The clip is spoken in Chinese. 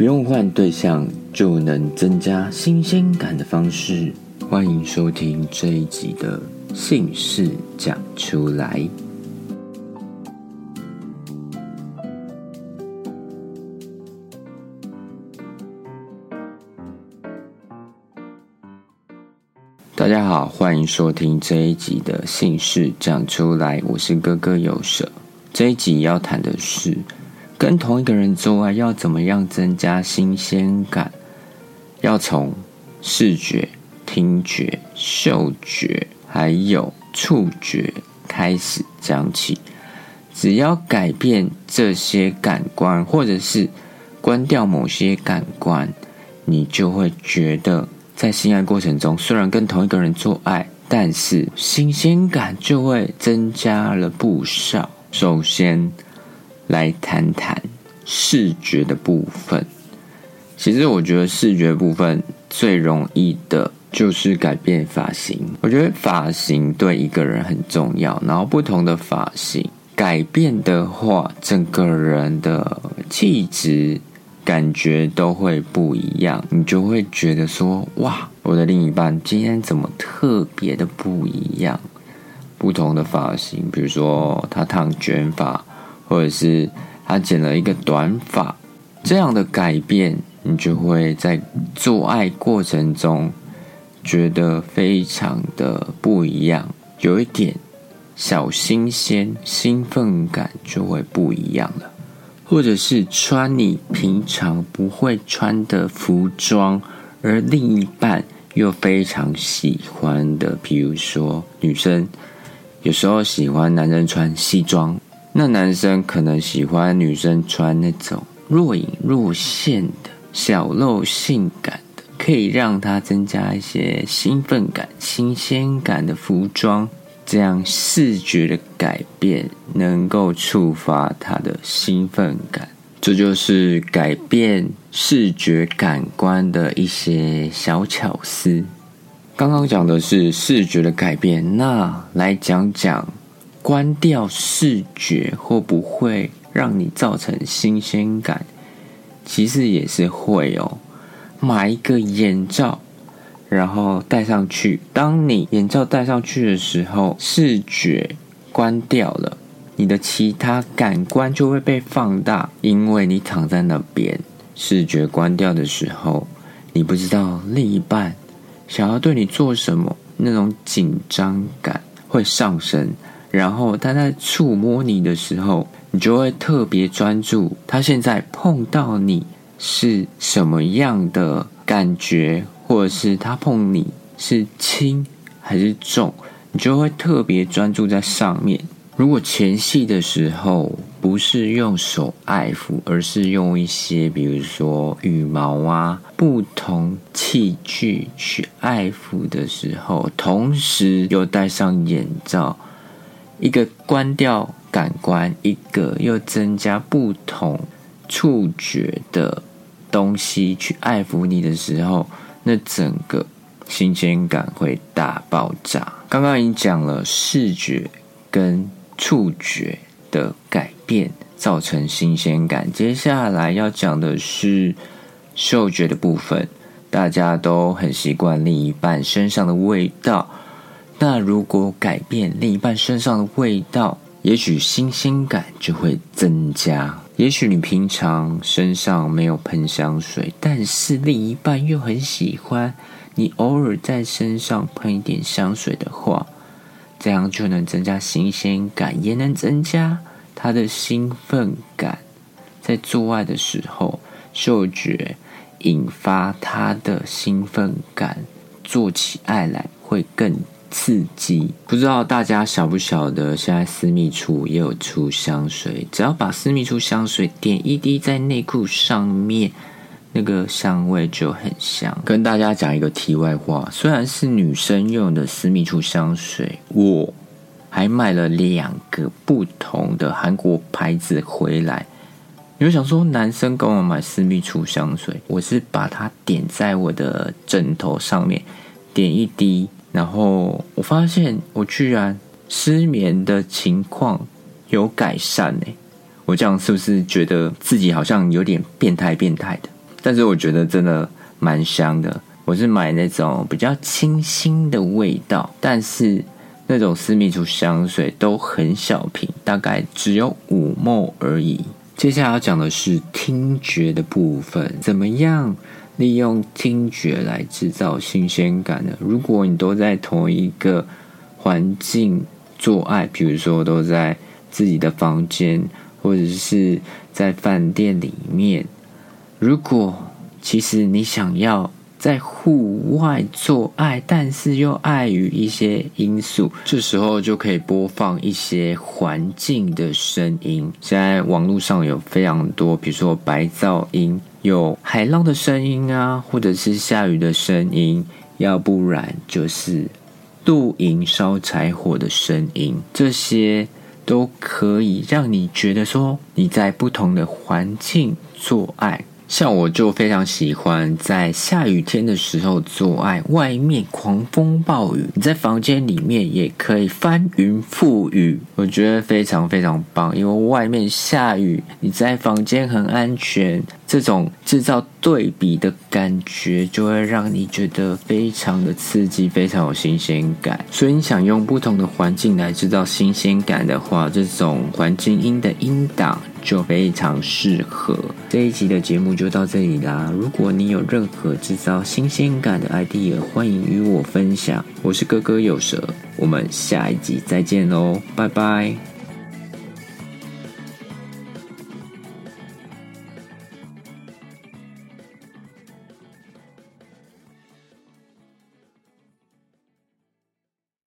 不用换对象就能增加新鲜感的方式。欢迎收听这一集的姓氏讲出来。大家好，欢迎收听这一集的姓氏讲出来。我是哥哥有舍。这一集要谈的是。跟同一个人做爱要怎么样增加新鲜感？要从视觉、听觉、嗅觉还有触觉开始讲起。只要改变这些感官，或者是关掉某些感官，你就会觉得在性爱过程中，虽然跟同一个人做爱，但是新鲜感就会增加了不少。首先。来谈谈视觉的部分。其实我觉得视觉部分最容易的就是改变发型。我觉得发型对一个人很重要，然后不同的发型改变的话，整个人的气质感觉都会不一样。你就会觉得说：“哇，我的另一半今天怎么特别的不一样？”不同的发型，比如说他烫卷发。或者是他剪了一个短发，这样的改变，你就会在做爱过程中觉得非常的不一样，有一点小新鲜，兴奋感就会不一样了。或者是穿你平常不会穿的服装，而另一半又非常喜欢的，比如说女生有时候喜欢男人穿西装。那男生可能喜欢女生穿那种若隐若现的小露性感的，可以让他增加一些兴奋感、新鲜感的服装，这样视觉的改变能够触发他的兴奋感。这就是改变视觉感官的一些小巧思。刚刚讲的是视觉的改变，那来讲讲。关掉视觉会不会让你造成新鲜感？其实也是会哦。买一个眼罩，然后戴上去。当你眼罩戴上去的时候，视觉关掉了，你的其他感官就会被放大。因为你躺在那边，视觉关掉的时候，你不知道另一半想要对你做什么，那种紧张感会上升。然后他在触摸你的时候，你就会特别专注。他现在碰到你是什么样的感觉，或者是他碰你是轻还是重，你就会特别专注在上面。如果前戏的时候不是用手爱抚，而是用一些比如说羽毛啊、不同器具去爱抚的时候，同时又戴上眼罩。一个关掉感官，一个又增加不同触觉的东西去爱抚你的时候，那整个新鲜感会大爆炸。刚刚已经讲了视觉跟触觉的改变造成新鲜感，接下来要讲的是嗅觉的部分。大家都很习惯另一半身上的味道。那如果改变另一半身上的味道，也许新鲜感就会增加。也许你平常身上没有喷香水，但是另一半又很喜欢你偶尔在身上喷一点香水的话，这样就能增加新鲜感，也能增加他的兴奋感。在做爱的时候，嗅觉引发他的兴奋感，做起爱来会更。刺激，不知道大家晓不晓得，现在私密处也有出香水，只要把私密处香水点一滴在内裤上面，那个香味就很香。跟大家讲一个题外话，虽然是女生用的私密处香水，我还买了两个不同的韩国牌子回来。你会想说，男生跟我买私密处香水，我是把它点在我的枕头上面，点一滴。然后我发现，我居然失眠的情况有改善呢。我这样是不是觉得自己好像有点变态变态的？但是我觉得真的蛮香的。我是买那种比较清新的味道，但是那种私密处香水都很小瓶，大概只有五沫而已。接下来要讲的是听觉的部分，怎么样利用听觉来制造新鲜感的？如果你都在同一个环境做爱，比如说都在自己的房间，或者是在饭店里面，如果其实你想要。在户外做爱，但是又碍于一些因素，这时候就可以播放一些环境的声音。现在网络上有非常多，比如说白噪音，有海浪的声音啊，或者是下雨的声音，要不然就是露营烧柴火的声音，这些都可以让你觉得说你在不同的环境做爱。像我就非常喜欢在下雨天的时候做爱，外面狂风暴雨，你在房间里面也可以翻云覆雨，我觉得非常非常棒。因为外面下雨，你在房间很安全，这种制造对比的感觉就会让你觉得非常的刺激，非常有新鲜感。所以你想用不同的环境来制造新鲜感的话，这种环境音的音档。就非常适合这一集的节目就到这里啦。如果你有任何制造新鲜感的 idea，欢迎与我分享。我是哥哥有蛇，我们下一集再见喽，拜拜。